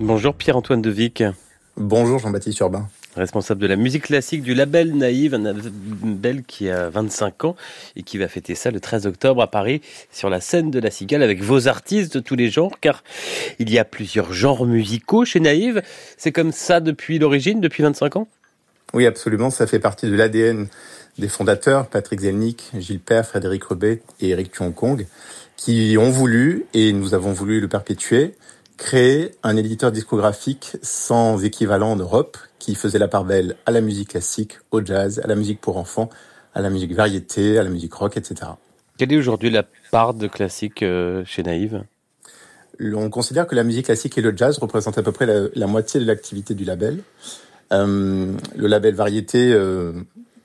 Bonjour Pierre-Antoine Devic. Bonjour Jean-Baptiste Urbain. Responsable de la musique classique du label Naïve, un label qui a 25 ans et qui va fêter ça le 13 octobre à Paris sur la scène de la Cigale avec vos artistes de tous les genres car il y a plusieurs genres musicaux chez Naïve. C'est comme ça depuis l'origine, depuis 25 ans? Oui, absolument. Ça fait partie de l'ADN des fondateurs, Patrick Zelnick, Gilles Père, Frédéric Rebet et Eric Kong, qui ont voulu, et nous avons voulu le perpétuer, créer un éditeur discographique sans équivalent en Europe qui faisait la part belle à la musique classique, au jazz, à la musique pour enfants, à la musique variété, à la musique rock, etc. Quelle est aujourd'hui la part de classique euh, chez Naïve? On considère que la musique classique et le jazz représentent à peu près la, moitié de l'activité du label. Euh, le label variété, euh,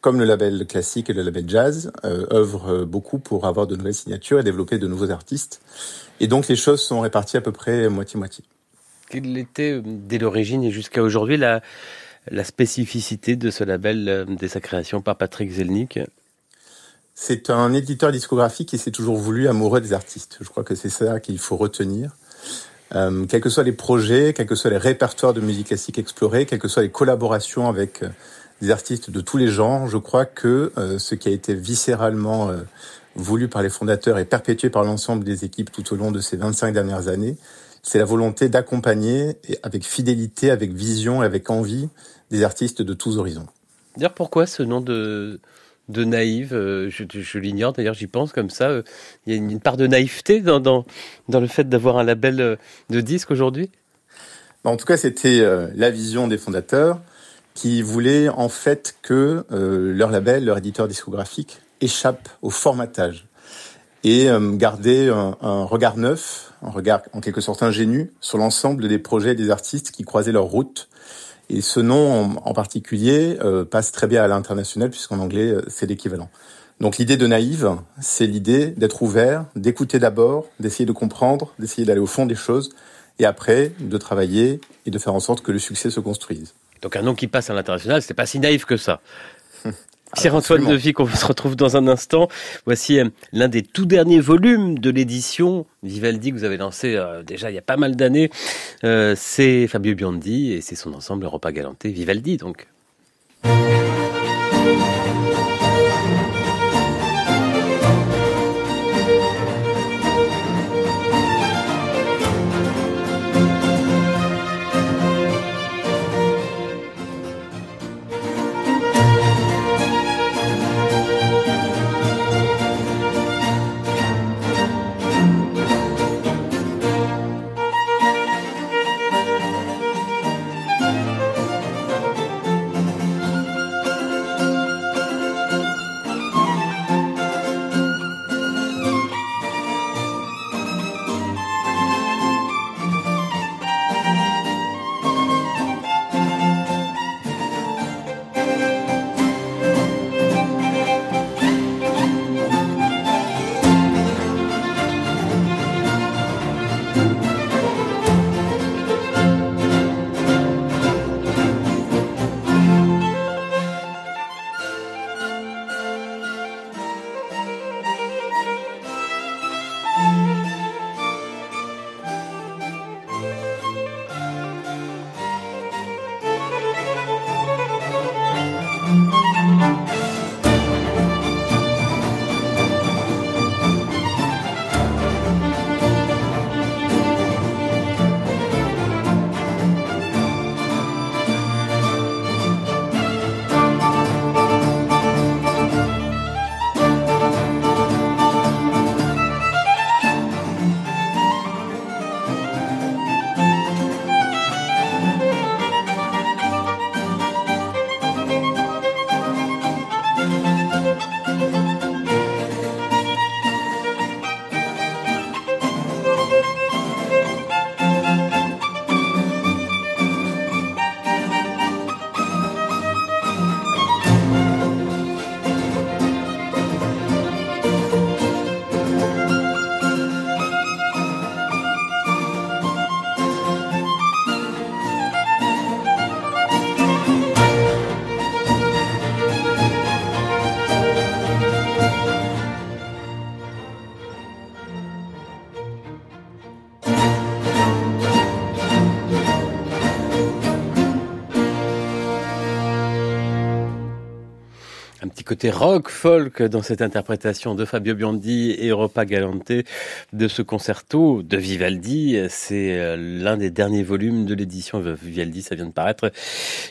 comme le label classique et le label jazz, euh, œuvrent beaucoup pour avoir de nouvelles signatures et développer de nouveaux artistes. Et donc les choses sont réparties à peu près moitié-moitié. Quelle était, dès l'origine et jusqu'à aujourd'hui, la, la spécificité de ce label euh, dès sa création par Patrick Zelnick? C'est un éditeur discographique qui s'est toujours voulu amoureux des artistes. Je crois que c'est ça qu'il faut retenir. Euh, quels que soient les projets, quels que soient les répertoires de musique classique explorés, quelles que soient les collaborations avec euh, des artistes de tous les genres, je crois que euh, ce qui a été viscéralement voulu par les fondateurs et perpétué par l'ensemble des équipes tout au long de ces 25 dernières années, c'est la volonté d'accompagner avec fidélité, avec vision et avec envie des artistes de tous horizons. Dire pourquoi ce nom de de naïve, euh, je, l'ignore d'ailleurs, j'y pense comme ça. Euh, il y a une part de naïveté dans, dans, dans le fait d'avoir un label euh, de disque aujourd'hui? En tout cas, c'était la vision des fondateurs qui voulaient en fait que leur label, leur éditeur discographique, échappe au formatage et garder un, un, regard neuf, un regard en quelque sorte ingénu sur l'ensemble des projets des artistes qui croisaient leur route et ce nom en, particulier euh, passe très bien à l'international puisqu'en anglais euh, c'est l'équivalent. Donc l'idée de naïve, c'est l'idée d'être ouvert, d'écouter d'abord, d'essayer de comprendre, d'essayer d'aller au fond des choses et après de travailler et de faire en sorte que le succès se construise. Donc un nom qui passe à l'international, c'est pas si naïf que ça. Pierre-Antoine Devic, on se retrouve dans un instant. Voici euh, l'un des tout derniers volumes de l'édition Vivaldi que vous avez lancé euh, déjà il y a pas mal d'années. Euh, c'est Fabio Biondi et c'est son ensemble Europa Galanté Vivaldi donc. Côté rock, folk dans cette interprétation de Fabio Biondi et Europa Galante de ce concerto de Vivaldi. C'est euh, l'un des derniers volumes de l'édition Vivaldi, ça vient de paraître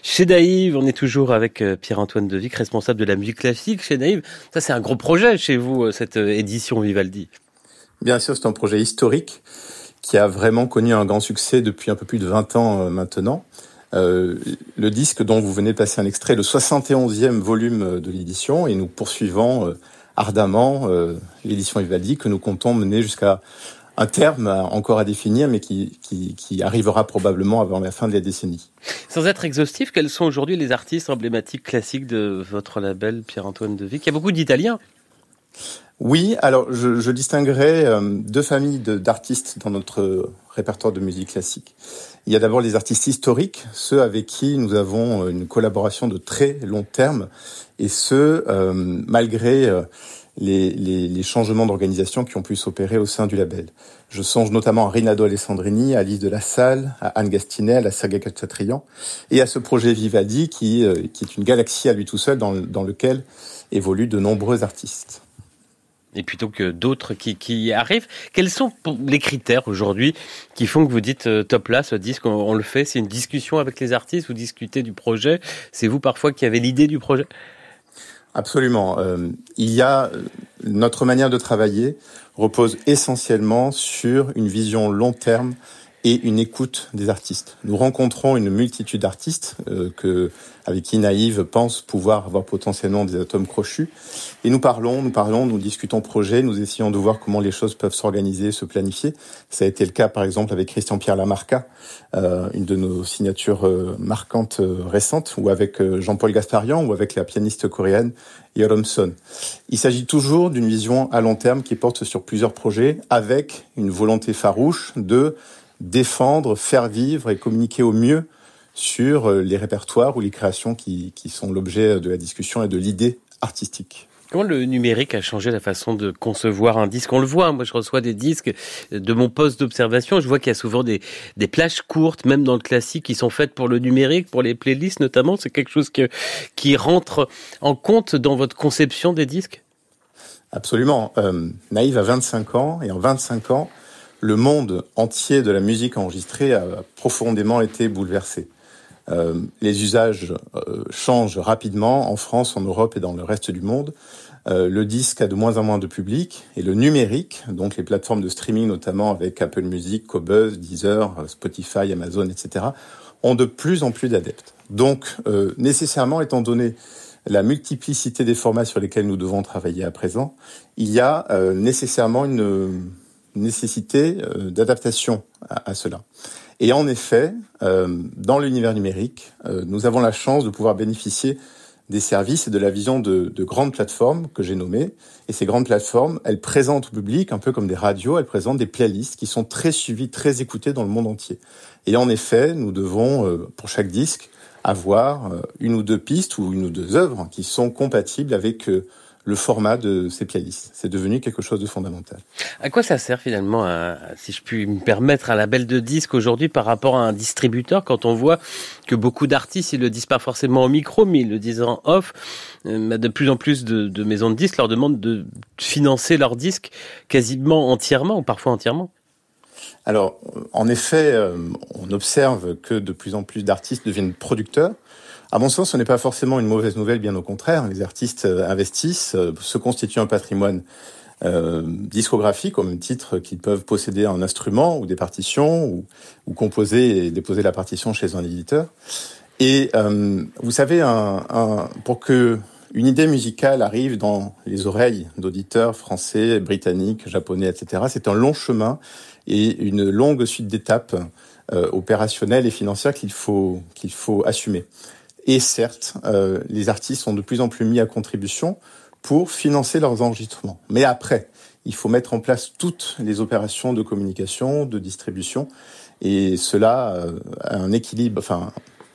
chez Daïve. On est toujours avec euh, Pierre-Antoine Devic, responsable de la musique classique chez Daïve. Ça, c'est un gros projet chez vous, euh, cette édition Vivaldi. Bien sûr, c'est un projet historique qui a vraiment connu un grand succès depuis un peu plus de 20 ans maintenant. Euh, le disque dont vous venez de passer un extrait, le 71e volume de l'édition, et nous poursuivons euh, ardemment euh, l'édition Vivaldi que nous comptons mener jusqu'à un terme encore à définir, mais qui, qui, qui, arrivera probablement avant la fin de la décennie. Sans être exhaustif, quels sont aujourd'hui les artistes emblématiques classiques de votre label Pierre-Antoine Devic? Il y a beaucoup d'Italiens. Oui, alors je, je distinguerai deux familles d'artistes dans notre répertoire de musique classique. Il y a d'abord les artistes historiques, ceux avec qui nous avons euh, une collaboration de très long terme, et ceux euh, malgré euh, les, les, les, changements d'organisation qui ont pu s'opérer au sein du label. Je songe notamment à Rinaldo Alessandrini, à Alice de la Salle, à Anne Gastinel, à Sergei Khatchatrian, et à ce projet Vivaldi qui, qui est une galaxie à lui tout seul dans, dans lequel évoluent de nombreux artistes et plutôt que d'autres qui, qui, arrivent. Quels sont les critères aujourd'hui qui font que vous dites euh, top là, ce disque, on, le fait C'est une discussion avec les artistes, vous discutez du projet. C'est vous parfois qui avez l'idée du projet? Absolument. Euh, il y a euh, notre manière de travailler repose essentiellement sur une vision long terme et une écoute des artistes. Nous rencontrons une multitude d'artistes euh, que, avec qui Naïve pense pouvoir avoir potentiellement des atomes crochus. Et nous parlons, nous parlons, nous discutons projet, nous essayons de voir comment les choses peuvent s'organiser, se planifier. Ça a été le cas, par exemple, avec Christian-Pierre Lamarca, euh, une de nos signatures euh, marquantes euh, récentes, ou avec euh, Jean-Paul Gasparian, ou avec la pianiste coréenne Yoromson. Il s'agit toujours d'une vision à long terme qui porte sur plusieurs projets, avec une volonté farouche de défendre, faire vivre et communiquer au mieux sur euh, les répertoires ou les créations qui, qui sont l'objet de la discussion et de l'idée artistique. Comment le numérique a changé la façon de concevoir un disque? On le voit, moi je reçois des disques de mon poste d'observation, je vois qu'il y a souvent des, des plages courtes, même dans le classique, qui sont faites pour le numérique, pour les playlists notamment. C'est quelque chose que, qui rentre en compte dans votre conception des disques? Absolument. Euh, Naïve a 25 ans et en 25 ans, le monde entier de la musique enregistrée a profondément été bouleversé. Euh, les usages euh, changent rapidement en France, en Europe et dans le reste du monde. Euh, le disque a de moins en moins de public et le numérique, donc les plateformes de streaming notamment avec Apple Music, Cobuzz, Deezer, Spotify, Amazon, etc., ont de plus en plus d'adeptes. Donc, nécessairement, étant donné la multiplicité des formats sur lesquels nous devons travailler à présent, il y a nécessairement une nécessité euh, d'adaptation à, cela. Et en effet, euh, dans l'univers numérique, euh, nous avons la chance de pouvoir bénéficier des services et de la vision de, de grandes plateformes que j'ai nommées. Et ces grandes plateformes, elles présentent au public, un peu comme des radios, elles présentent des playlists qui sont très suivies, très écoutées dans le monde entier. Et en effet, nous devons, pour chaque disque, avoir une ou deux pistes ou une ou deux œuvres qui sont compatibles avec le format de ces playlists. C'est devenu quelque chose de fondamental. À quoi ça sert finalement, si je puis me permettre, un label de disque aujourd'hui par rapport à un distributeur quand on voit que beaucoup d'artistes, ils le disent pas forcément au micro, mais ils le disent en off. Euh, de plus en plus de, de maisons de disques leur demandent de financer leurs disques quasiment entièrement ou parfois entièrement. Alors, en effet, euh, on observe que de plus en plus d'artistes deviennent producteurs. À mon sens, ce n'est pas forcément une mauvaise nouvelle, bien au contraire. Les artistes euh, investissent, euh, se constituent un patrimoine euh, discographique au même titre qu'ils peuvent posséder un instrument ou des partitions ou, composer et déposer la partition chez un éditeur. Et vous savez, pour que une idée musicale arrive dans les oreilles d'auditeurs français, britanniques, japonais, etc., c'est un long chemin et une longue suite d'étapes opérationnelles et financières qu'il faut qu'il faut assumer. Et certes, euh, les artistes sont de plus en plus mis à contribution pour financer leurs enregistrements. Mais après, il faut mettre en place toutes les opérations de communication, de distribution, et cela euh, un équilibre. Enfin,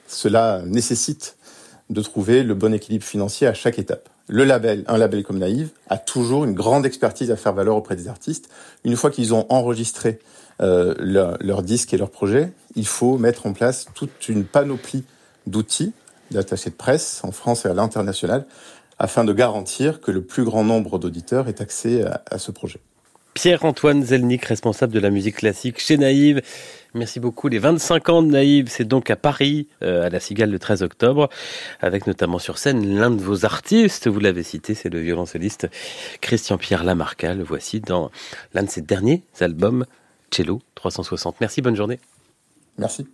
cela nécessite de trouver le bon équilibre financier à chaque étape. Le label, un label comme Naïve, a toujours une grande expertise à faire valoir auprès des artistes. Une fois qu'ils ont enregistré euh, leur, leur disque et leur projet, il faut mettre en place toute une panoplie d'outils d'attachés de presse en France et à l'international afin de garantir que le plus grand nombre d'auditeurs ait accès à, ce projet. Pierre-Antoine Zelnick, responsable de la musique classique chez Naïve. Merci beaucoup. Les 25 ans de Naïve, c'est donc à Paris, euh, à la Cigale le 13 octobre, avec notamment sur scène l'un de vos artistes, vous l'avez cité, c'est le violoncelliste Christian-Pierre Lamarca. Le voici dans l'un de ses derniers albums, Cello 360. Merci, bonne journée. Merci.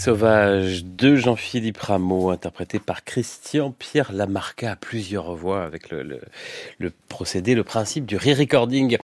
Les Sauvages de Jean-Philippe Rameau, interprété par Christian Pierre Lamarca à plusieurs voix avec le, le procédé, le principe du re-recording.